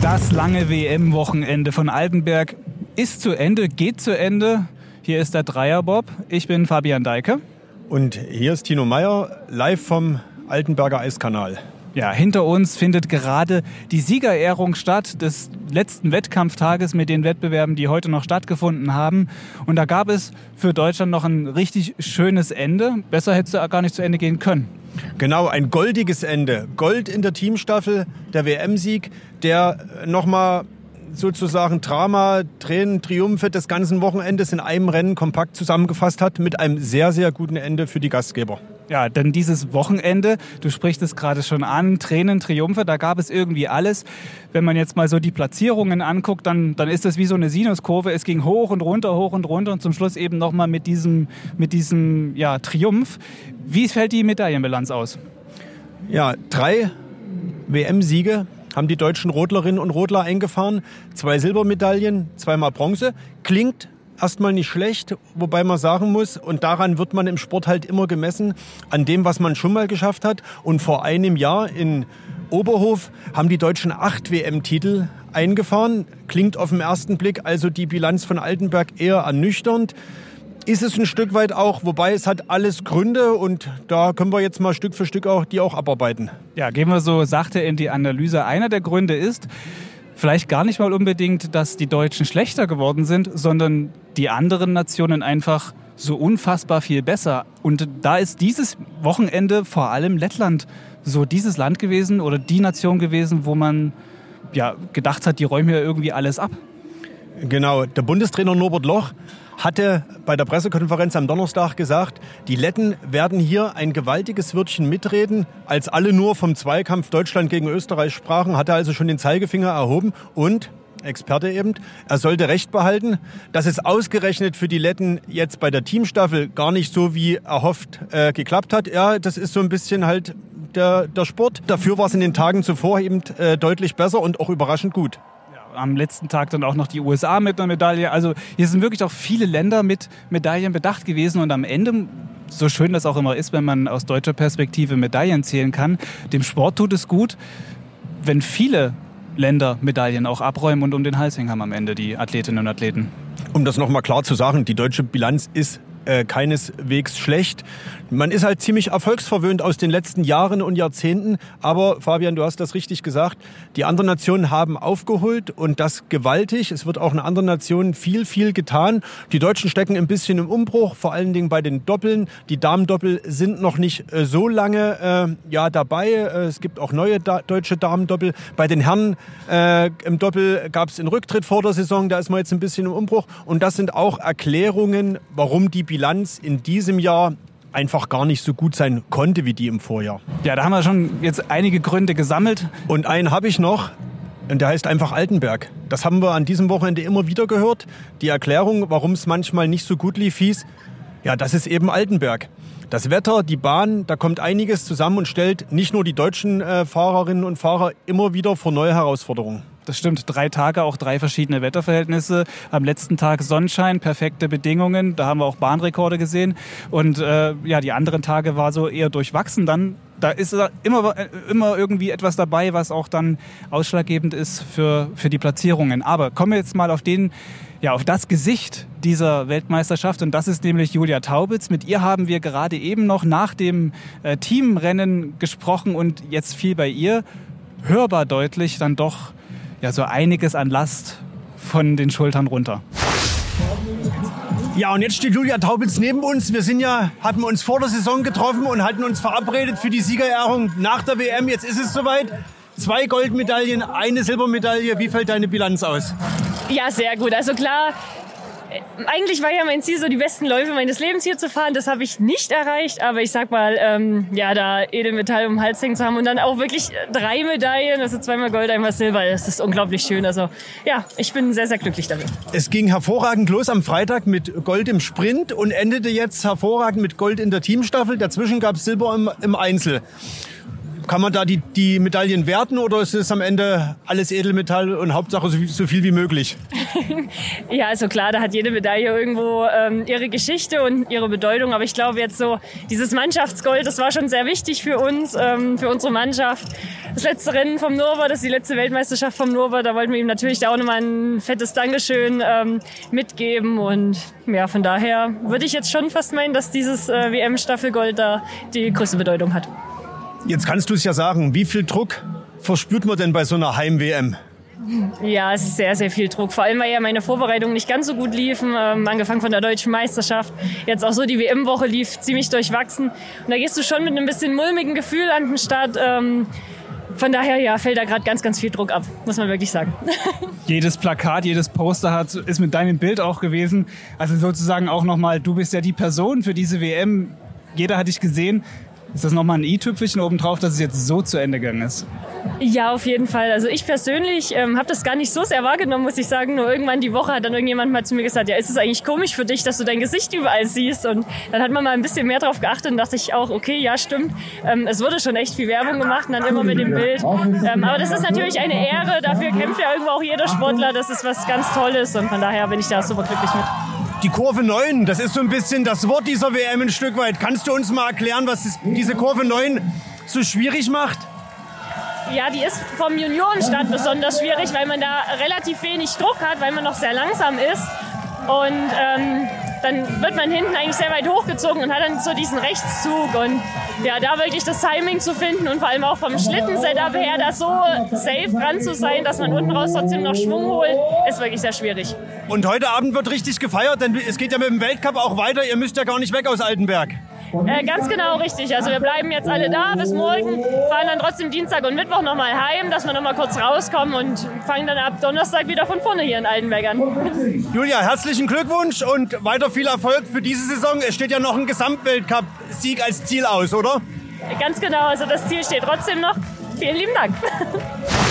Das lange WM-Wochenende von Altenberg ist zu Ende, geht zu Ende. Hier ist der Dreierbob. Ich bin Fabian Deike. Und hier ist Tino Meyer, live vom Altenberger Eiskanal. Ja, hinter uns findet gerade die Siegerehrung statt des letzten Wettkampftages mit den Wettbewerben, die heute noch stattgefunden haben. Und da gab es für Deutschland noch ein richtig schönes Ende. Besser hätte es gar nicht zu Ende gehen können. Genau, ein goldiges Ende. Gold in der Teamstaffel, der WM-Sieg, der nochmal sozusagen Drama, Tränen, Triumphe des ganzen Wochenendes in einem Rennen kompakt zusammengefasst hat, mit einem sehr, sehr guten Ende für die Gastgeber. Ja, denn dieses Wochenende, du sprichst es gerade schon an, Tränen, Triumphe, da gab es irgendwie alles. Wenn man jetzt mal so die Platzierungen anguckt, dann, dann ist das wie so eine Sinuskurve. Es ging hoch und runter, hoch und runter und zum Schluss eben nochmal mit diesem, mit diesem ja, Triumph. Wie fällt die Medaillenbilanz aus? Ja, drei WM-Siege haben die deutschen Rodlerinnen und Rodler eingefahren. Zwei Silbermedaillen, zweimal Bronze. Klingt erstmal nicht schlecht, wobei man sagen muss, und daran wird man im Sport halt immer gemessen, an dem, was man schon mal geschafft hat. Und vor einem Jahr in Oberhof haben die Deutschen acht WM-Titel eingefahren. Klingt auf den ersten Blick also die Bilanz von Altenberg eher ernüchternd ist es ein Stück weit auch, wobei es hat alles Gründe und da können wir jetzt mal Stück für Stück auch die auch abarbeiten. Ja, gehen wir so sachte in die Analyse. Einer der Gründe ist vielleicht gar nicht mal unbedingt, dass die Deutschen schlechter geworden sind, sondern die anderen Nationen einfach so unfassbar viel besser. Und da ist dieses Wochenende vor allem Lettland so dieses Land gewesen oder die Nation gewesen, wo man ja gedacht hat, die räumen ja irgendwie alles ab. Genau, der Bundestrainer Norbert Loch hatte bei der Pressekonferenz am Donnerstag gesagt, die Letten werden hier ein gewaltiges Wörtchen mitreden. Als alle nur vom Zweikampf Deutschland gegen Österreich sprachen, hat er also schon den Zeigefinger erhoben und Experte eben, er sollte Recht behalten. Dass es ausgerechnet für die Letten jetzt bei der Teamstaffel gar nicht so wie erhofft äh, geklappt hat, ja, das ist so ein bisschen halt der, der Sport. Dafür war es in den Tagen zuvor eben äh, deutlich besser und auch überraschend gut am letzten Tag dann auch noch die USA mit einer Medaille. Also hier sind wirklich auch viele Länder mit Medaillen bedacht gewesen und am Ende, so schön das auch immer ist, wenn man aus deutscher Perspektive Medaillen zählen kann, dem Sport tut es gut, wenn viele Länder Medaillen auch abräumen und um den Hals hängen haben am Ende die Athletinnen und Athleten. Um das nochmal klar zu sagen, die deutsche Bilanz ist äh, keineswegs schlecht. Man ist halt ziemlich erfolgsverwöhnt aus den letzten Jahren und Jahrzehnten. Aber Fabian, du hast das richtig gesagt. Die anderen Nationen haben aufgeholt und das gewaltig. Es wird auch in anderen Nationen viel, viel getan. Die Deutschen stecken ein bisschen im Umbruch, vor allen Dingen bei den Doppeln. Die Damendoppel sind noch nicht äh, so lange äh, ja, dabei. Äh, es gibt auch neue da deutsche Damendoppel. Bei den Herren äh, im Doppel gab es einen Rücktritt vor der Saison. Da ist man jetzt ein bisschen im Umbruch. Und das sind auch Erklärungen, warum die Bilanz in diesem Jahr einfach gar nicht so gut sein konnte wie die im Vorjahr. Ja, da haben wir schon jetzt einige Gründe gesammelt. Und einen habe ich noch. Und der heißt einfach Altenberg. Das haben wir an diesem Wochenende immer wieder gehört. Die Erklärung, warum es manchmal nicht so gut lief, hieß, ja, das ist eben Altenberg. Das Wetter, die Bahn, da kommt einiges zusammen und stellt nicht nur die deutschen äh, Fahrerinnen und Fahrer immer wieder vor neue Herausforderungen. Das stimmt, drei Tage, auch drei verschiedene Wetterverhältnisse. Am letzten Tag Sonnenschein, perfekte Bedingungen. Da haben wir auch Bahnrekorde gesehen. Und äh, ja, die anderen Tage war so eher durchwachsen. Dann da ist immer, immer irgendwie etwas dabei, was auch dann ausschlaggebend ist für, für die Platzierungen. Aber kommen wir jetzt mal auf den, ja, auf das Gesicht dieser Weltmeisterschaft und das ist nämlich Julia Taubitz. Mit ihr haben wir gerade eben noch nach dem äh, Teamrennen gesprochen und jetzt fiel bei ihr hörbar deutlich dann doch ja so einiges an Last von den Schultern runter. Ja, und jetzt steht Julia Taubitz neben uns. Wir sind ja, hatten uns vor der Saison getroffen und hatten uns verabredet für die Siegerehrung nach der WM. Jetzt ist es soweit. Zwei Goldmedaillen, eine Silbermedaille. Wie fällt deine Bilanz aus? Ja, sehr gut. Also klar, eigentlich war ja mein Ziel, so die besten Läufe meines Lebens hier zu fahren. Das habe ich nicht erreicht, aber ich sag mal, ähm, ja, da Edelmetall um den Hals hängen zu haben und dann auch wirklich drei Medaillen, also zweimal Gold, einmal Silber, das ist unglaublich schön. Also ja, ich bin sehr, sehr glücklich damit. Es ging hervorragend los am Freitag mit Gold im Sprint und endete jetzt hervorragend mit Gold in der Teamstaffel. Dazwischen gab es Silber im, im Einzel. Kann man da die, die Medaillen werten oder ist es am Ende alles Edelmetall und Hauptsache so, so viel wie möglich? ja, also klar, da hat jede Medaille irgendwo ähm, ihre Geschichte und ihre Bedeutung. Aber ich glaube jetzt so, dieses Mannschaftsgold, das war schon sehr wichtig für uns, ähm, für unsere Mannschaft. Das letzte Rennen vom Nova, das ist die letzte Weltmeisterschaft vom Nova, da wollten wir ihm natürlich da auch nochmal ein fettes Dankeschön ähm, mitgeben. Und ja, von daher würde ich jetzt schon fast meinen, dass dieses äh, WM-Staffelgold da die größte Bedeutung hat. Jetzt kannst du es ja sagen, wie viel Druck verspürt man denn bei so einer Heim-WM? Ja, es ist sehr, sehr viel Druck. Vor allem, weil ja meine Vorbereitungen nicht ganz so gut liefen. Ähm, angefangen von der deutschen Meisterschaft. Jetzt auch so die WM-Woche lief ziemlich durchwachsen. Und da gehst du schon mit einem bisschen mulmigen Gefühl an den Start. Ähm, von daher ja, fällt da gerade ganz, ganz viel Druck ab, muss man wirklich sagen. jedes Plakat, jedes Poster hat, ist mit deinem Bild auch gewesen. Also sozusagen auch nochmal, du bist ja die Person für diese WM. Jeder hat dich gesehen. Ist das nochmal ein i-Tüpfelchen obendrauf, dass es jetzt so zu Ende gegangen ist? Ja, auf jeden Fall. Also ich persönlich ähm, habe das gar nicht so sehr wahrgenommen, muss ich sagen. Nur irgendwann die Woche hat dann irgendjemand mal zu mir gesagt, ja, ist es eigentlich komisch für dich, dass du dein Gesicht überall siehst? Und dann hat man mal ein bisschen mehr drauf geachtet und dachte ich auch, okay, ja, stimmt. Ähm, es wurde schon echt viel Werbung gemacht und dann immer mit dem Bild. Ähm, aber das ist natürlich eine Ehre. Dafür kämpft ja irgendwo auch jeder Sportler. Das ist was ganz Tolles und von daher bin ich da super glücklich mit. Die Kurve 9, das ist so ein bisschen das Wort dieser WM ein Stück weit. Kannst du uns mal erklären, was diese Kurve 9 so schwierig macht? Ja, die ist vom Juniorenstand besonders schwierig, weil man da relativ wenig Druck hat, weil man noch sehr langsam ist. Und ähm, dann wird man hinten eigentlich sehr weit hochgezogen und hat dann so diesen Rechtszug. Und ja, da wirklich das Timing zu finden und vor allem auch vom Schlitten-Setup her, da so safe dran zu sein, dass man unten raus trotzdem noch Schwung holt, ist wirklich sehr schwierig. Und heute Abend wird richtig gefeiert, denn es geht ja mit dem Weltcup auch weiter. Ihr müsst ja gar nicht weg aus Altenberg. Äh, ganz genau richtig. Also wir bleiben jetzt alle da bis morgen, fahren dann trotzdem Dienstag und Mittwoch nochmal heim, dass wir nochmal kurz rauskommen und fangen dann ab Donnerstag wieder von vorne hier in Altenberg an. Julia, herzlichen Glückwunsch und weiter viel Erfolg für diese Saison. Es steht ja noch ein Gesamtweltcup-Sieg als Ziel aus, oder? Ganz genau, also das Ziel steht trotzdem noch. Vielen lieben Dank.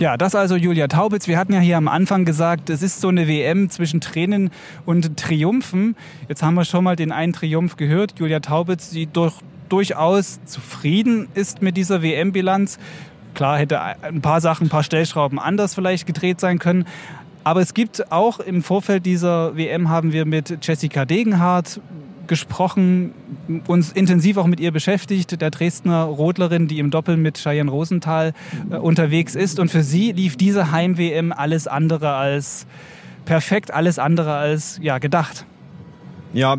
Ja, das also Julia Taubitz. Wir hatten ja hier am Anfang gesagt, es ist so eine WM zwischen Tränen und Triumphen. Jetzt haben wir schon mal den einen Triumph gehört. Julia Taubitz, die durch, durchaus zufrieden ist mit dieser WM-Bilanz. Klar hätte ein paar Sachen, ein paar Stellschrauben anders vielleicht gedreht sein können. Aber es gibt auch im Vorfeld dieser WM haben wir mit Jessica Degenhardt gesprochen, uns intensiv auch mit ihr beschäftigt, der Dresdner Rodlerin, die im Doppel mit Cheyenne Rosenthal äh, unterwegs ist. Und für sie lief diese Heim-WM alles andere als perfekt, alles andere als ja, gedacht. Ja,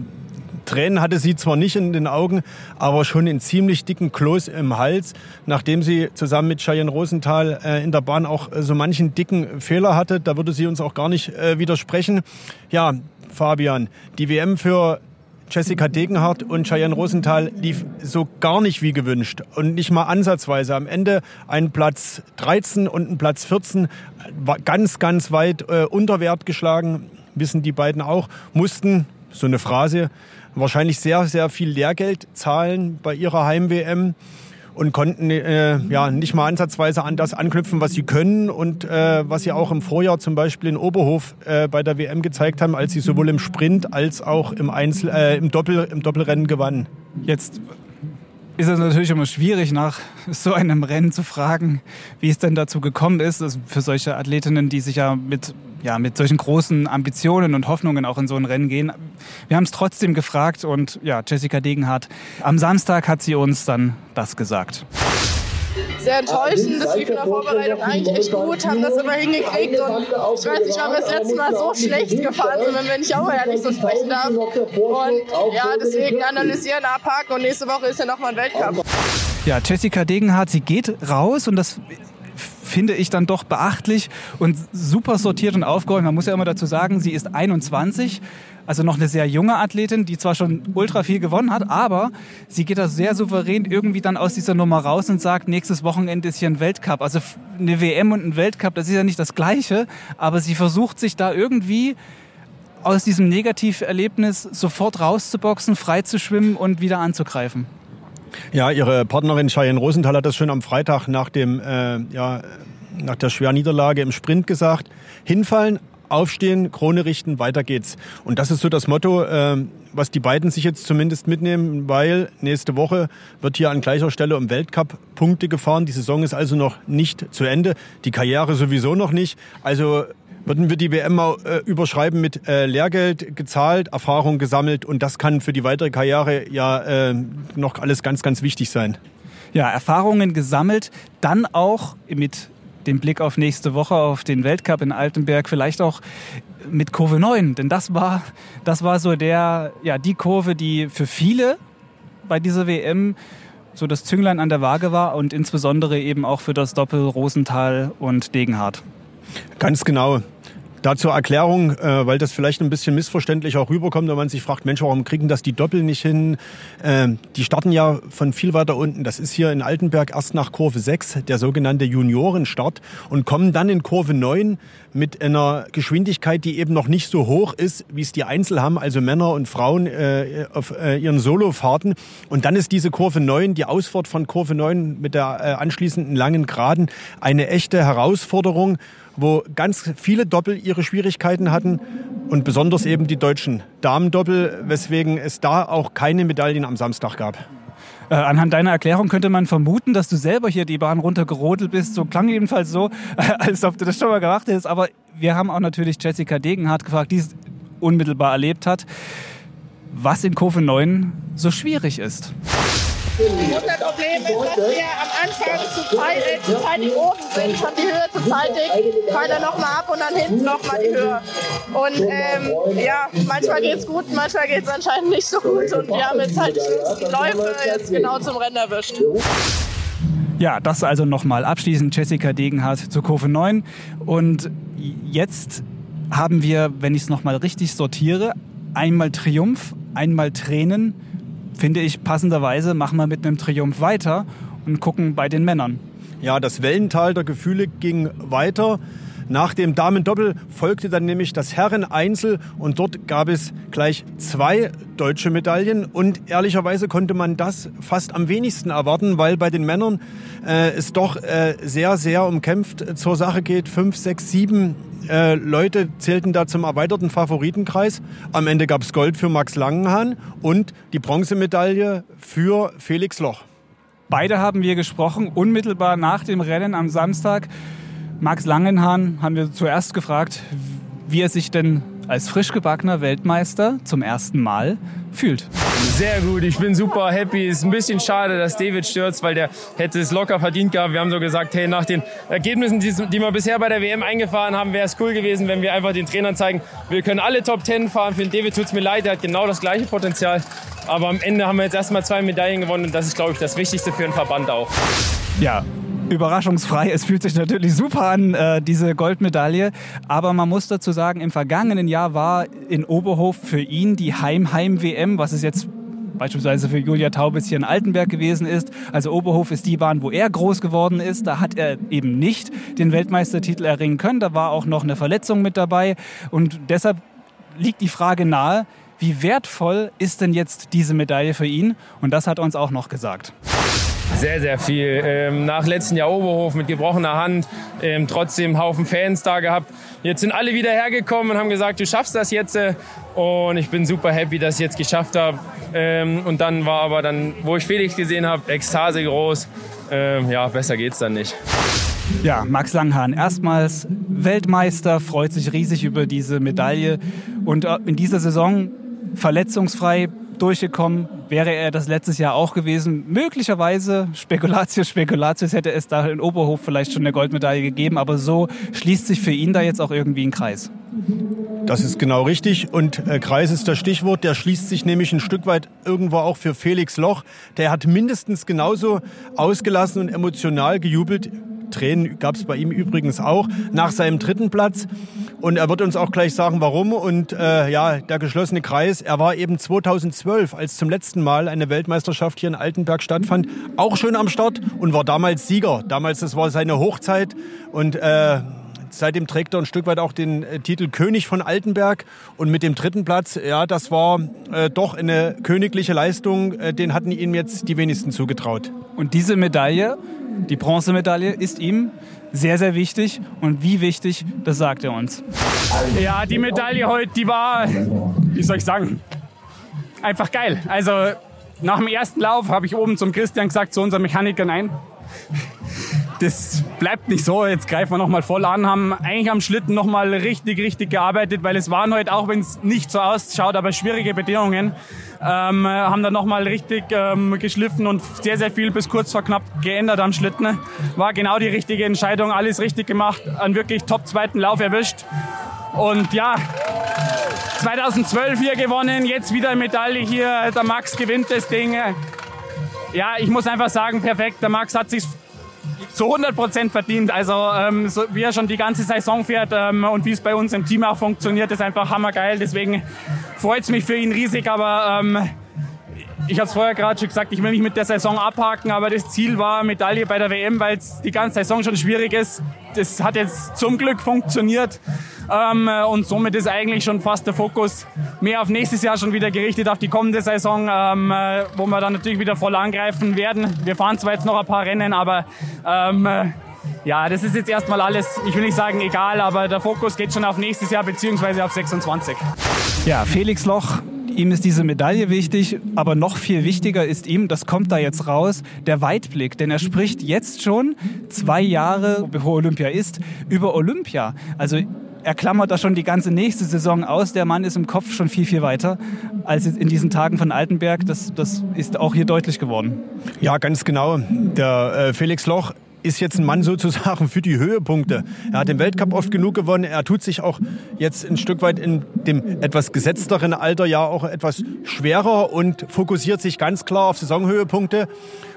Tränen hatte sie zwar nicht in den Augen, aber schon einen ziemlich dicken Kloß im Hals, nachdem sie zusammen mit Cheyenne Rosenthal äh, in der Bahn auch äh, so manchen dicken Fehler hatte. Da würde sie uns auch gar nicht äh, widersprechen. Ja, Fabian, die WM für Jessica Degenhardt und Cheyenne Rosenthal lief so gar nicht wie gewünscht und nicht mal ansatzweise. Am Ende ein Platz 13 und ein Platz 14 war ganz, ganz weit äh, unter Wert geschlagen, wissen die beiden auch, mussten, so eine Phrase, wahrscheinlich sehr, sehr viel Lehrgeld zahlen bei ihrer Heim-WM und konnten äh, ja nicht mal ansatzweise an das anknüpfen, was sie können und äh, was sie auch im Vorjahr zum Beispiel in Oberhof äh, bei der WM gezeigt haben, als sie sowohl im Sprint als auch im Einzel, äh, im Doppel, im Doppelrennen gewannen. Jetzt ist es natürlich immer schwierig, nach so einem Rennen zu fragen, wie es denn dazu gekommen ist. Für solche Athletinnen, die sich ja mit, ja mit solchen großen Ambitionen und Hoffnungen auch in so ein Rennen gehen. Wir haben es trotzdem gefragt und ja, Jessica Degenhardt, am Samstag hat sie uns dann das gesagt sehr enttäuschend. Das lief in der Vorbereitung eigentlich echt gut, haben das immer hingekriegt und ich weiß nicht, wann wir das letzte Mal so schlecht gefahren sind, wenn wir nicht auch ehrlich so sprechen darf. Und ja, deswegen analysieren, abhaken und nächste Woche ist ja nochmal ein Weltcup. Ja, Jessica Degenhardt, sie geht raus und das finde ich dann doch beachtlich und super sortiert und aufgeräumt. Man muss ja immer dazu sagen, sie ist 21 also noch eine sehr junge Athletin, die zwar schon ultra viel gewonnen hat, aber sie geht da sehr souverän irgendwie dann aus dieser Nummer raus und sagt, nächstes Wochenende ist hier ein Weltcup. Also eine WM und ein Weltcup, das ist ja nicht das Gleiche, aber sie versucht sich da irgendwie aus diesem Negativerlebnis sofort rauszuboxen, frei zu schwimmen und wieder anzugreifen. Ja, ihre Partnerin Cheyenne Rosenthal hat das schon am Freitag nach dem, äh, ja, nach der schweren Niederlage im Sprint gesagt. Hinfallen, aufstehen, Krone richten, weiter geht's. Und das ist so das Motto, äh, was die beiden sich jetzt zumindest mitnehmen, weil nächste Woche wird hier an gleicher Stelle um Weltcup Punkte gefahren. Die Saison ist also noch nicht zu Ende, die Karriere sowieso noch nicht. Also würden wir die WM mal äh, überschreiben mit äh, Lehrgeld gezahlt, Erfahrung gesammelt und das kann für die weitere Karriere ja äh, noch alles ganz, ganz wichtig sein. Ja, Erfahrungen gesammelt, dann auch mit dem Blick auf nächste Woche, auf den Weltcup in Altenberg, vielleicht auch mit Kurve 9. Denn das war, das war so der, ja, die Kurve, die für viele bei dieser WM so das Zünglein an der Waage war und insbesondere eben auch für das Doppel Rosenthal und Degenhardt. Ganz genau. Da zur Erklärung, äh, weil das vielleicht ein bisschen missverständlich auch rüberkommt, wenn man sich fragt, Mensch, warum kriegen das die Doppel nicht hin? Ähm, die starten ja von viel weiter unten. Das ist hier in Altenberg erst nach Kurve 6, der sogenannte Juniorenstart, und kommen dann in Kurve 9 mit einer Geschwindigkeit, die eben noch nicht so hoch ist, wie es die Einzel haben, also Männer und Frauen äh, auf äh, ihren Solofahrten. Und dann ist diese Kurve 9, die Ausfahrt von Kurve 9 mit der äh, anschließenden langen Geraden, eine echte Herausforderung wo ganz viele Doppel ihre Schwierigkeiten hatten und besonders eben die deutschen Damendoppel, weswegen es da auch keine Medaillen am Samstag gab. Äh, anhand deiner Erklärung könnte man vermuten, dass du selber hier die Bahn runtergerodelt bist. So klang jedenfalls so, als ob du das schon mal gemacht hättest. Aber wir haben auch natürlich Jessica Degenhardt gefragt, die es unmittelbar erlebt hat, was in Kurve 9 so schwierig ist. Unser Problem ist, dass wir am Anfang zu, zeit, äh, zeitig oben sind, schon die Höhe zu zeitig, dann nochmal ab und dann hinten nochmal die Höhe. Und ähm, ja, manchmal geht es gut, manchmal geht es anscheinend nicht so gut und wir haben jetzt halt die Läufe jetzt genau zum Rennen erwischt. Ja, das also nochmal abschließend Jessica Degenhardt zur Kurve 9. Und jetzt haben wir, wenn ich es nochmal richtig sortiere, einmal Triumph, einmal Tränen, finde ich passenderweise, machen wir mit einem Triumph weiter und gucken bei den Männern. Ja, das Wellental der Gefühle ging weiter. Nach dem Damen-Doppel folgte dann nämlich das Herren-Einzel und dort gab es gleich zwei deutsche Medaillen und ehrlicherweise konnte man das fast am wenigsten erwarten, weil bei den Männern äh, es doch äh, sehr, sehr umkämpft zur Sache geht. Fünf, sechs, sieben äh, Leute zählten da zum erweiterten Favoritenkreis. Am Ende gab es Gold für Max Langenhahn und die Bronzemedaille für Felix Loch. Beide haben wir gesprochen, unmittelbar nach dem Rennen am Samstag. Max Langenhahn haben wir zuerst gefragt, wie er sich denn als frisch gebackener Weltmeister zum ersten Mal fühlt. Sehr gut, ich bin super happy. Ist ein bisschen schade, dass David stürzt, weil der hätte es locker verdient gehabt. Wir haben so gesagt, hey, nach den Ergebnissen, die wir bisher bei der WM eingefahren haben, wäre es cool gewesen, wenn wir einfach den Trainern zeigen, wir können alle Top Ten fahren. Für den David tut es mir leid, der hat genau das gleiche Potenzial. Aber am Ende haben wir jetzt erstmal zwei Medaillen gewonnen und das ist, glaube ich, das Wichtigste für den Verband auch. Ja, überraschungsfrei. Es fühlt sich natürlich super an, äh, diese Goldmedaille. Aber man muss dazu sagen, im vergangenen Jahr war in Oberhof für ihn die Heim-Heim-WM, was es jetzt beispielsweise für Julia Taubitz hier in Altenberg gewesen ist. Also Oberhof ist die Bahn, wo er groß geworden ist. Da hat er eben nicht den Weltmeistertitel erringen können. Da war auch noch eine Verletzung mit dabei. Und deshalb liegt die Frage nahe, wie wertvoll ist denn jetzt diese Medaille für ihn? Und das hat uns auch noch gesagt. Sehr, sehr viel. Ähm, nach letzten Jahr Oberhof mit gebrochener Hand, ähm, trotzdem Haufen Fans da gehabt. Jetzt sind alle wieder hergekommen und haben gesagt, du schaffst das jetzt. Äh, und ich bin super happy, dass ich jetzt geschafft habe. Ähm, und dann war aber dann, wo ich Felix gesehen habe, Ekstase groß. Ähm, ja, besser geht's dann nicht. Ja, Max Langhahn, erstmals Weltmeister, freut sich riesig über diese Medaille und äh, in dieser Saison verletzungsfrei durchgekommen. Wäre er das letztes Jahr auch gewesen. Möglicherweise, Spekulatius, Spekulatius, hätte es da in Oberhof vielleicht schon eine Goldmedaille gegeben. Aber so schließt sich für ihn da jetzt auch irgendwie ein Kreis. Das ist genau richtig. Und äh, Kreis ist das Stichwort. Der schließt sich nämlich ein Stück weit irgendwo auch für Felix Loch. Der hat mindestens genauso ausgelassen und emotional gejubelt Tränen gab es bei ihm übrigens auch nach seinem dritten Platz. Und er wird uns auch gleich sagen, warum. Und äh, ja, der geschlossene Kreis, er war eben 2012, als zum letzten Mal eine Weltmeisterschaft hier in Altenberg stattfand, auch schon am Start und war damals Sieger. Damals, das war seine Hochzeit. Und äh, seitdem trägt er ein Stück weit auch den äh, Titel König von Altenberg. Und mit dem dritten Platz, ja, das war äh, doch eine königliche Leistung. Äh, den hatten ihm jetzt die wenigsten zugetraut. Und diese Medaille, die Bronzemedaille, ist ihm sehr, sehr wichtig. Und wie wichtig, das sagt er uns. Ja, die Medaille heute, die war, wie soll ich sagen, einfach geil. Also nach dem ersten Lauf habe ich oben zum Christian gesagt, zu unserem Mechaniker, nein, das bleibt nicht so. Jetzt greifen wir nochmal voll an, haben eigentlich am Schlitten nochmal richtig, richtig gearbeitet, weil es waren heute, auch wenn es nicht so ausschaut, aber schwierige Bedingungen, ähm, haben dann nochmal richtig ähm, geschliffen und sehr, sehr viel bis kurz vor knapp geändert am Schlitten. War genau die richtige Entscheidung, alles richtig gemacht, einen wirklich top zweiten Lauf erwischt. Und ja, 2012 hier gewonnen, jetzt wieder Medaille hier. Der Max gewinnt das Ding. Ja, ich muss einfach sagen, perfekt. Der Max hat sich zu 100 Prozent verdient. Also ähm, so, wie er schon die ganze Saison fährt ähm, und wie es bei uns im Team auch funktioniert, ist einfach hammergeil. Deswegen freut es mich für ihn riesig. Aber ähm, ich habe es vorher gerade schon gesagt, ich will nicht mit der Saison abhaken, aber das Ziel war Medaille bei der WM, weil es die ganze Saison schon schwierig ist. Das hat jetzt zum Glück funktioniert. Ähm, und somit ist eigentlich schon fast der Fokus mehr auf nächstes Jahr schon wieder gerichtet, auf die kommende Saison, ähm, äh, wo wir dann natürlich wieder voll angreifen werden. Wir fahren zwar jetzt noch ein paar Rennen, aber ähm, äh, ja, das ist jetzt erstmal alles, ich will nicht sagen egal, aber der Fokus geht schon auf nächstes Jahr beziehungsweise auf 26. Ja, Felix Loch ihm ist diese Medaille wichtig, aber noch viel wichtiger ist ihm, das kommt da jetzt raus, der Weitblick. Denn er spricht jetzt schon zwei Jahre, bevor Olympia ist, über Olympia. Also er klammert da schon die ganze nächste Saison aus. Der Mann ist im Kopf schon viel, viel weiter als in diesen Tagen von Altenberg. Das, das ist auch hier deutlich geworden. Ja, ganz genau. Der äh, Felix Loch ist jetzt ein Mann sozusagen für die Höhepunkte. Er hat den Weltcup oft genug gewonnen. Er tut sich auch jetzt ein Stück weit in dem etwas gesetzteren Alter ja auch etwas schwerer und fokussiert sich ganz klar auf Saisonhöhepunkte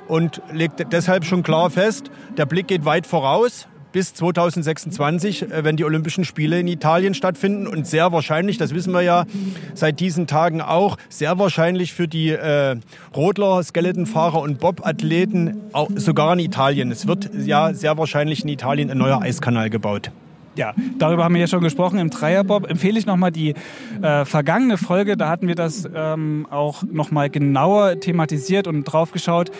und legt deshalb schon klar fest, der Blick geht weit voraus bis 2026, äh, wenn die Olympischen Spiele in Italien stattfinden. Und sehr wahrscheinlich, das wissen wir ja seit diesen Tagen auch, sehr wahrscheinlich für die äh, Rodler, Skeletonfahrer und Bobathleten sogar in Italien. Es wird ja sehr wahrscheinlich in Italien ein neuer Eiskanal gebaut. Ja, darüber haben wir ja schon gesprochen im Dreierbob. Empfehle ich nochmal die äh, vergangene Folge, da hatten wir das ähm, auch nochmal genauer thematisiert und drauf geschaut,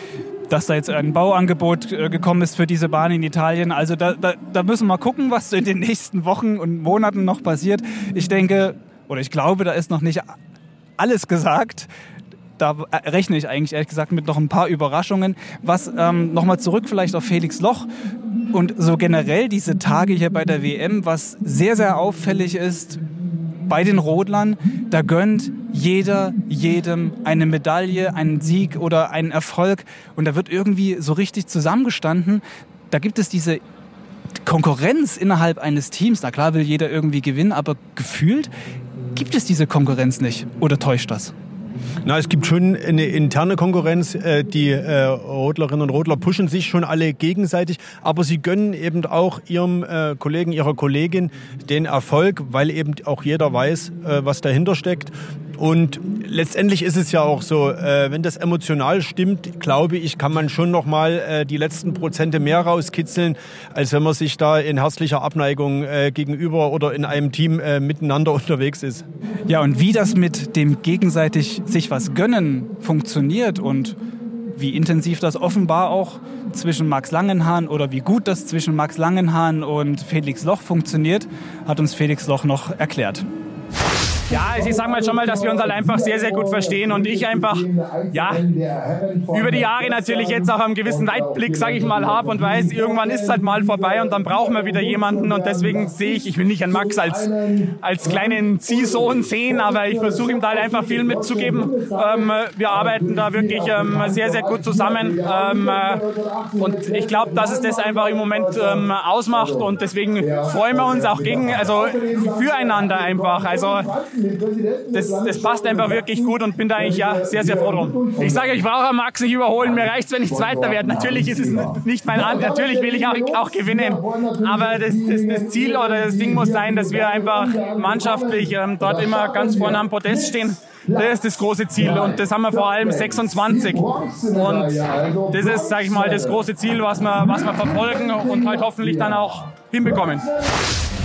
dass da jetzt ein Bauangebot äh, gekommen ist für diese Bahn in Italien. Also da, da, da müssen wir gucken, was in den nächsten Wochen und Monaten noch passiert. Ich denke, oder ich glaube, da ist noch nicht alles gesagt da rechne ich eigentlich ehrlich gesagt mit noch ein paar Überraschungen. Was ähm, nochmal zurück vielleicht auf Felix Loch und so generell diese Tage hier bei der WM, was sehr, sehr auffällig ist bei den Rodlern, da gönnt jeder jedem eine Medaille, einen Sieg oder einen Erfolg und da wird irgendwie so richtig zusammengestanden. Da gibt es diese Konkurrenz innerhalb eines Teams. Na klar will jeder irgendwie gewinnen, aber gefühlt gibt es diese Konkurrenz nicht. Oder täuscht das? Na, es gibt schon eine interne Konkurrenz. Äh, die äh, Rodlerinnen und Rodler pushen sich schon alle gegenseitig, aber sie gönnen eben auch ihrem äh, Kollegen, ihrer Kollegin den Erfolg, weil eben auch jeder weiß, was dahinter steckt. Und letztendlich ist es ja auch so, äh, wenn das emotional stimmt, glaube ich, kann man schon noch mal äh, die letzten Prozente mehr rauskitzeln, als wenn man sich da in herzlicher Abneigung äh, gegenüber oder in einem Team äh, miteinander unterwegs ist. Ja, und wie das mit dem gegenseitig sich was gönnen funktioniert und wie intensiv das offenbar auch zwischen Max Langenhahn oder wie gut das zwischen Max Langenhahn und Felix Loch funktioniert, hat uns Felix Loch noch erklärt. Ja, also ich sage mal schon mal, dass wir uns halt einfach sehr, sehr gut verstehen und ich einfach, ja, über die Jahre natürlich jetzt auch einen gewissen Weitblick, sage ich mal, habe und weiß, irgendwann ist es halt mal vorbei und dann brauchen wir wieder jemanden und deswegen sehe ich, ich will nicht an Max als, als kleinen Ziehsohn sehen, aber ich versuche ihm da halt einfach viel mitzugeben. Ähm, wir arbeiten da wirklich ähm, sehr, sehr gut zusammen ähm, äh, und ich glaube, dass es das einfach im Moment ähm, ausmacht und deswegen freuen wir uns auch gegen, also füreinander einfach. Also das, das passt einfach wirklich gut und bin da eigentlich ja sehr, sehr froh drum. Ich sage, ich brauche Max nicht überholen. Mir reicht es, wenn ich Zweiter werde. Natürlich ist es nicht mein An Natürlich will ich auch, auch gewinnen. Aber das, das, das, Ziel oder das Ding muss sein, dass wir einfach mannschaftlich ähm, dort immer ganz vorne am Podest stehen. das ist das große Ziel und das haben wir vor allem 26. Und das ist, sage ich mal, das große Ziel, was wir, was wir verfolgen und halt hoffentlich dann auch hinbekommen.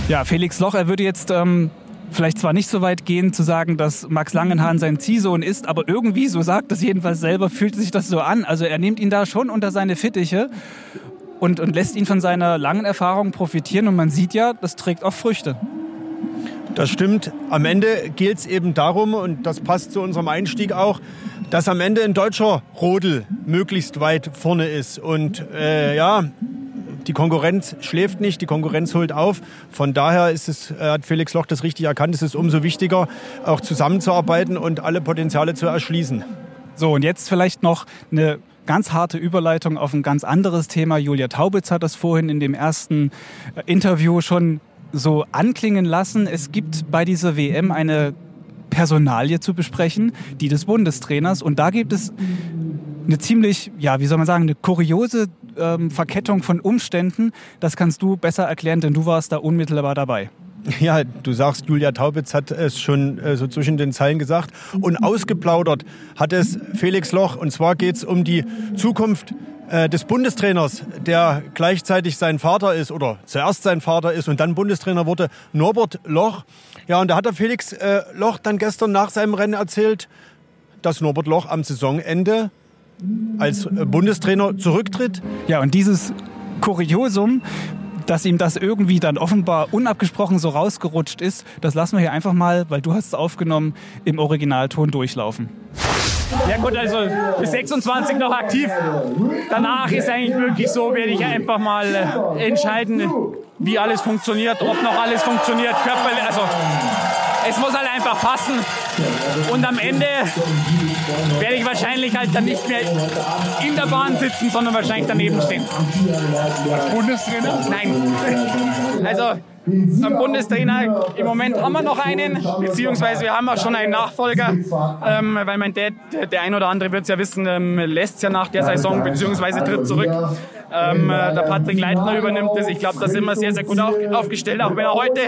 Ja, Felix Loch, er würde jetzt ähm, vielleicht zwar nicht so weit gehen zu sagen, dass Max Langenhahn sein Ziehsohn ist, aber irgendwie, so sagt es jedenfalls selber, fühlt sich das so an. Also er nimmt ihn da schon unter seine Fittiche und, und lässt ihn von seiner langen Erfahrung profitieren und man sieht ja, das trägt auch Früchte. Das stimmt. Am Ende geht es eben darum, und das passt zu unserem Einstieg auch, dass am Ende ein deutscher Rodel möglichst weit vorne ist. Und äh, ja, die Konkurrenz schläft nicht, die Konkurrenz holt auf. Von daher ist es, äh, hat Felix Loch das richtig erkannt, es ist umso wichtiger, auch zusammenzuarbeiten und alle Potenziale zu erschließen. So, und jetzt vielleicht noch eine ganz harte Überleitung auf ein ganz anderes Thema. Julia Taubitz hat das vorhin in dem ersten äh, Interview schon so anklingen lassen. Es gibt bei dieser WM eine Personalie zu besprechen, die des Bundestrainers. Und da gibt es eine ziemlich, ja, wie soll man sagen, eine kuriose ähm, Verkettung von Umständen. Das kannst du besser erklären, denn du warst da unmittelbar dabei. Ja, du sagst, Julia Taubitz hat es schon äh, so zwischen den Zeilen gesagt. Und ausgeplaudert hat es Felix Loch. Und zwar geht es um die Zukunft äh, des Bundestrainers, der gleichzeitig sein Vater ist oder zuerst sein Vater ist und dann Bundestrainer wurde, Norbert Loch. Ja, und da hat der Felix äh, Loch dann gestern nach seinem Rennen erzählt, dass Norbert Loch am Saisonende als äh, Bundestrainer zurücktritt. Ja, und dieses Kuriosum, dass ihm das irgendwie dann offenbar unabgesprochen so rausgerutscht ist, das lassen wir hier einfach mal, weil du hast es aufgenommen, im Originalton durchlaufen. Ja gut, also bis 26 noch aktiv. Danach ist eigentlich wirklich so, werde ich einfach mal äh, entscheiden, wie alles funktioniert, ob noch alles funktioniert, körperlich, also es muss halt einfach passen. Und am Ende werde ich wahrscheinlich halt dann nicht mehr in der Bahn sitzen, sondern wahrscheinlich daneben stehen. Als Bundestrainer? Nein. Also am Bundestrainer, im Moment haben wir noch einen, beziehungsweise wir haben auch schon einen Nachfolger, ähm, weil mein Dad, der ein oder andere wird es ja wissen, ähm, lässt es ja nach der Saison, beziehungsweise tritt zurück. Ähm, äh, der Patrick Leitner übernimmt das. Ich glaube, da sind wir sehr, sehr gut auf, aufgestellt, auch wenn er heute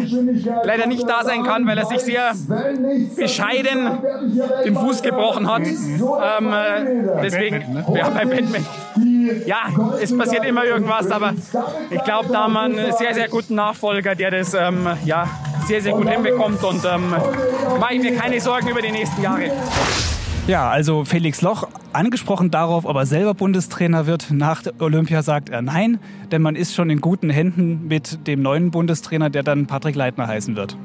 leider nicht da sein kann, weil er sich sehr bescheiden den Fuß gebrochen hat. Ähm, äh, deswegen, ja, bei Batman. Ja, es passiert immer irgendwas, aber ich glaube, da haben wir einen sehr, sehr guten Nachfolger, der das ähm, ja, sehr, sehr gut hinbekommt und ähm, mache ich mir keine Sorgen über die nächsten Jahre. Ja, also Felix Loch, angesprochen darauf, ob er selber Bundestrainer wird. Nach Olympia sagt er nein, denn man ist schon in guten Händen mit dem neuen Bundestrainer, der dann Patrick Leitner heißen wird.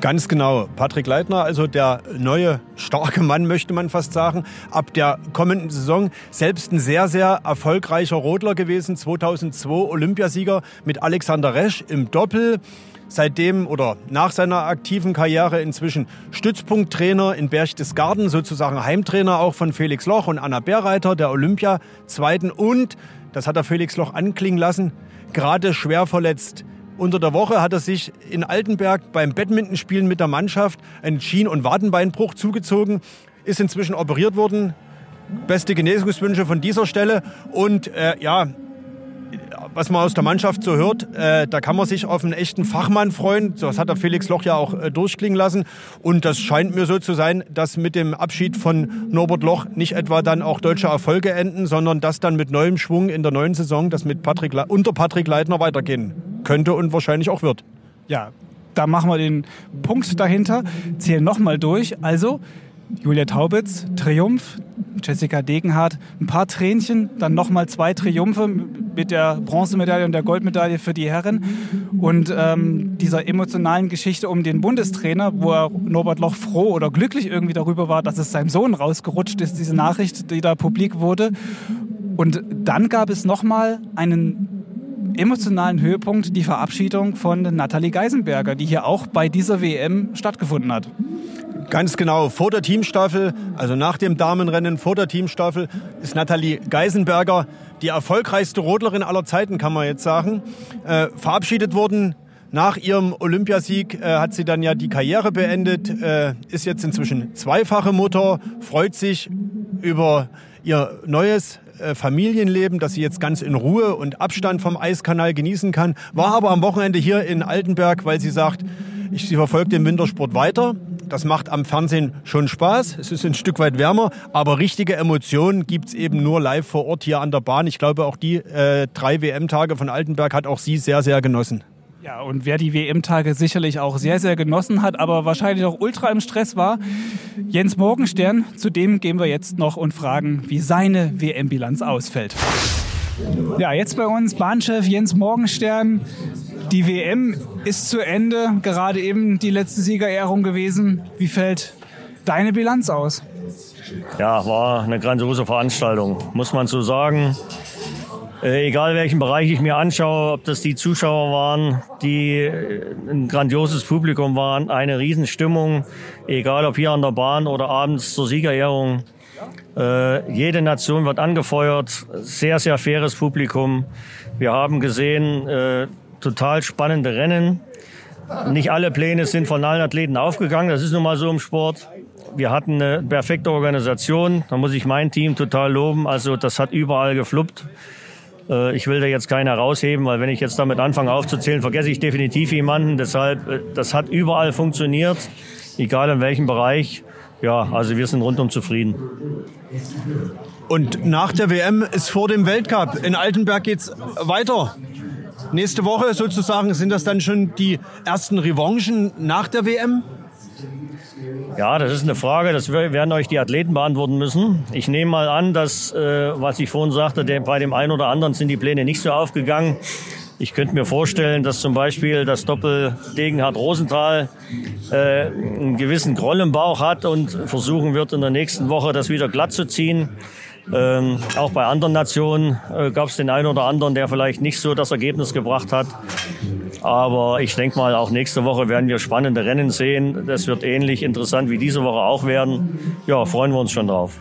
Ganz genau. Patrick Leitner, also der neue starke Mann, möchte man fast sagen, ab der kommenden Saison selbst ein sehr, sehr erfolgreicher Rodler gewesen. 2002 Olympiasieger mit Alexander Resch im Doppel. Seitdem oder nach seiner aktiven Karriere inzwischen Stützpunkttrainer in Berchtesgaden, sozusagen Heimtrainer auch von Felix Loch und Anna Bärreiter, der Olympia-Zweiten. Und, das hat der Felix Loch anklingen lassen, gerade schwer verletzt. Unter der Woche hat er sich in Altenberg beim Badmintonspielen mit der Mannschaft einen Schien- und Wadenbeinbruch zugezogen, ist inzwischen operiert worden. Beste Genesungswünsche von dieser Stelle. Und äh, ja, was man aus der Mannschaft so hört, äh, da kann man sich auf einen echten Fachmann freuen. Das hat der Felix Loch ja auch äh, durchklingen lassen. Und das scheint mir so zu sein, dass mit dem Abschied von Norbert Loch nicht etwa dann auch deutsche Erfolge enden, sondern dass dann mit neuem Schwung in der neuen Saison das mit Patrick, unter Patrick Leitner weitergehen könnte und wahrscheinlich auch wird. Ja, da machen wir den Punkt dahinter, zählen nochmal durch. Also Julia Taubitz, Triumph, Jessica Degenhardt, ein paar Tränchen, dann nochmal zwei Triumphe mit der Bronzemedaille und der Goldmedaille für die Herren und ähm, dieser emotionalen Geschichte um den Bundestrainer, wo Norbert Loch froh oder glücklich irgendwie darüber war, dass es seinem Sohn rausgerutscht ist, diese Nachricht, die da publik wurde. Und dann gab es nochmal einen emotionalen Höhepunkt, die Verabschiedung von Nathalie Geisenberger, die hier auch bei dieser WM stattgefunden hat. Ganz genau. Vor der Teamstaffel, also nach dem Damenrennen vor der Teamstaffel, ist Nathalie Geisenberger, die erfolgreichste Rodlerin aller Zeiten, kann man jetzt sagen, äh, verabschiedet worden. Nach ihrem Olympiasieg äh, hat sie dann ja die Karriere beendet, äh, ist jetzt inzwischen zweifache Mutter, freut sich über ihr neues äh, Familienleben, das sie jetzt ganz in Ruhe und Abstand vom Eiskanal genießen kann, war aber am Wochenende hier in Altenberg, weil sie sagt, ich, sie verfolgt den Wintersport weiter das macht am Fernsehen schon Spaß. Es ist ein Stück weit wärmer, aber richtige Emotionen gibt's eben nur live vor Ort hier an der Bahn. Ich glaube, auch die äh, drei WM-Tage von Altenberg hat auch sie sehr, sehr genossen. Ja, und wer die WM-Tage sicherlich auch sehr, sehr genossen hat, aber wahrscheinlich auch ultra im Stress war, Jens Morgenstern. Zu dem gehen wir jetzt noch und fragen, wie seine WM-Bilanz ausfällt. Ja, jetzt bei uns Bahnchef Jens Morgenstern. Die WM ist zu Ende, gerade eben die letzte Siegerehrung gewesen. Wie fällt deine Bilanz aus? Ja, war eine grandiose Veranstaltung, muss man so sagen. Äh, egal welchen Bereich ich mir anschaue, ob das die Zuschauer waren, die äh, ein grandioses Publikum waren, eine Riesenstimmung, egal ob hier an der Bahn oder abends zur Siegerehrung. Äh, jede Nation wird angefeuert, sehr, sehr faires Publikum. Wir haben gesehen, äh, total spannende Rennen. Nicht alle Pläne sind von allen Athleten aufgegangen, das ist nun mal so im Sport. Wir hatten eine perfekte Organisation, da muss ich mein Team total loben. Also das hat überall gefluppt. Äh, ich will da jetzt keinen herausheben, weil wenn ich jetzt damit anfange aufzuzählen, vergesse ich definitiv jemanden. Deshalb, äh, das hat überall funktioniert, egal in welchem Bereich. Ja, also wir sind rundum zufrieden. Und nach der WM ist vor dem Weltcup. In Altenberg geht's weiter. Nächste Woche sozusagen sind das dann schon die ersten Revanchen nach der WM? Ja, das ist eine Frage, das werden euch die Athleten beantworten müssen. Ich nehme mal an, dass, äh, was ich vorhin sagte, der, bei dem einen oder anderen sind die Pläne nicht so aufgegangen. Ich könnte mir vorstellen, dass zum Beispiel das Doppel Degenhard Rosenthal äh, einen gewissen Groll im Bauch hat und versuchen wird, in der nächsten Woche das wieder glatt zu ziehen. Ähm, auch bei anderen Nationen äh, gab es den einen oder anderen, der vielleicht nicht so das Ergebnis gebracht hat. Aber ich denke mal, auch nächste Woche werden wir spannende Rennen sehen. Das wird ähnlich interessant wie diese Woche auch werden. Ja, freuen wir uns schon drauf.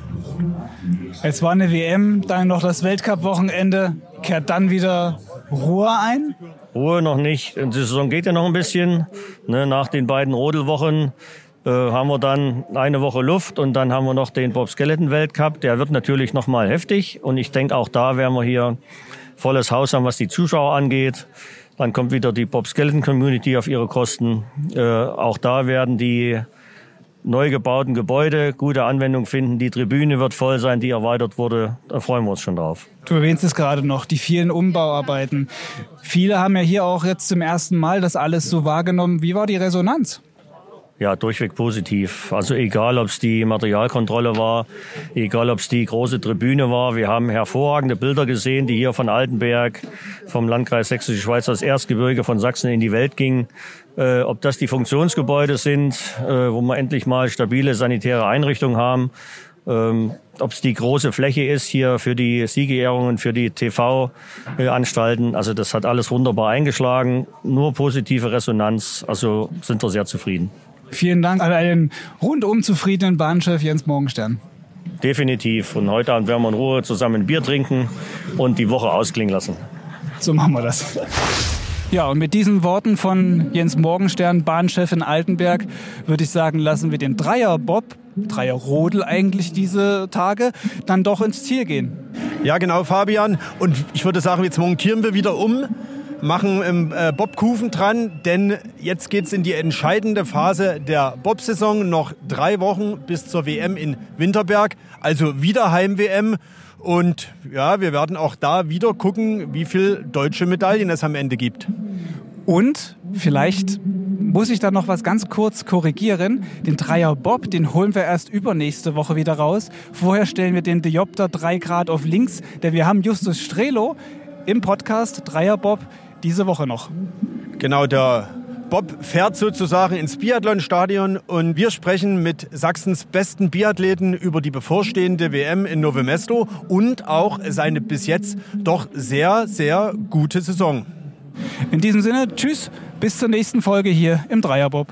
Es war eine WM, dann noch das Weltcup-Wochenende. Kehrt dann wieder Ruhe ein? Ruhe noch nicht. Die Saison geht ja noch ein bisschen. Ne, nach den beiden Rodelwochen äh, haben wir dann eine Woche Luft und dann haben wir noch den Bob Skeleton Weltcup. Der wird natürlich noch mal heftig und ich denke auch da werden wir hier volles Haus haben, was die Zuschauer angeht. Dann kommt wieder die Bob Skeleton Community auf ihre Kosten. Äh, auch da werden die neu gebauten Gebäude gute Anwendung finden. Die Tribüne wird voll sein, die erweitert wurde. Da freuen wir uns schon drauf. Du erwähnst es gerade noch, die vielen Umbauarbeiten. Viele haben ja hier auch jetzt zum ersten Mal das alles so wahrgenommen. Wie war die Resonanz? Ja, durchweg positiv. Also egal, ob es die Materialkontrolle war, egal, ob es die große Tribüne war. Wir haben hervorragende Bilder gesehen, die hier von Altenberg, vom Landkreis Sächsische Schweiz, das Erzgebirge von Sachsen in die Welt gingen. Äh, ob das die Funktionsgebäude sind, äh, wo wir endlich mal stabile sanitäre Einrichtungen haben. Ähm, ob es die große Fläche ist hier für die Siegerehrungen, für die TV-Anstalten. Also das hat alles wunderbar eingeschlagen. Nur positive Resonanz. Also sind wir sehr zufrieden. Vielen Dank an einen rundum zufriedenen Bahnchef Jens Morgenstern. Definitiv. Und heute Abend werden wir in Ruhe zusammen ein Bier trinken und die Woche ausklingen lassen. So machen wir das. Ja, und mit diesen Worten von Jens Morgenstern, Bahnchef in Altenberg, würde ich sagen, lassen wir den Dreier-Bob, Dreier-Rodel eigentlich diese Tage, dann doch ins Ziel gehen. Ja, genau, Fabian. Und ich würde sagen, jetzt montieren wir wieder um machen im äh, Bobkufen dran, denn jetzt geht's in die entscheidende Phase der Bobsaison. Noch drei Wochen bis zur WM in Winterberg, also wieder Heim-WM. Und ja, wir werden auch da wieder gucken, wie viel deutsche Medaillen es am Ende gibt. Und vielleicht muss ich da noch was ganz kurz korrigieren. Den Dreier Bob, den holen wir erst übernächste Woche wieder raus. Vorher stellen wir den Diopter 3 Grad auf links, denn wir haben Justus Strelo im Podcast Dreier Bob diese Woche noch. Genau, der Bob fährt sozusagen ins Biathlonstadion und wir sprechen mit Sachsens besten Biathleten über die bevorstehende WM in Novo Mesto und auch seine bis jetzt doch sehr, sehr gute Saison. In diesem Sinne, tschüss, bis zur nächsten Folge hier im Dreierbob.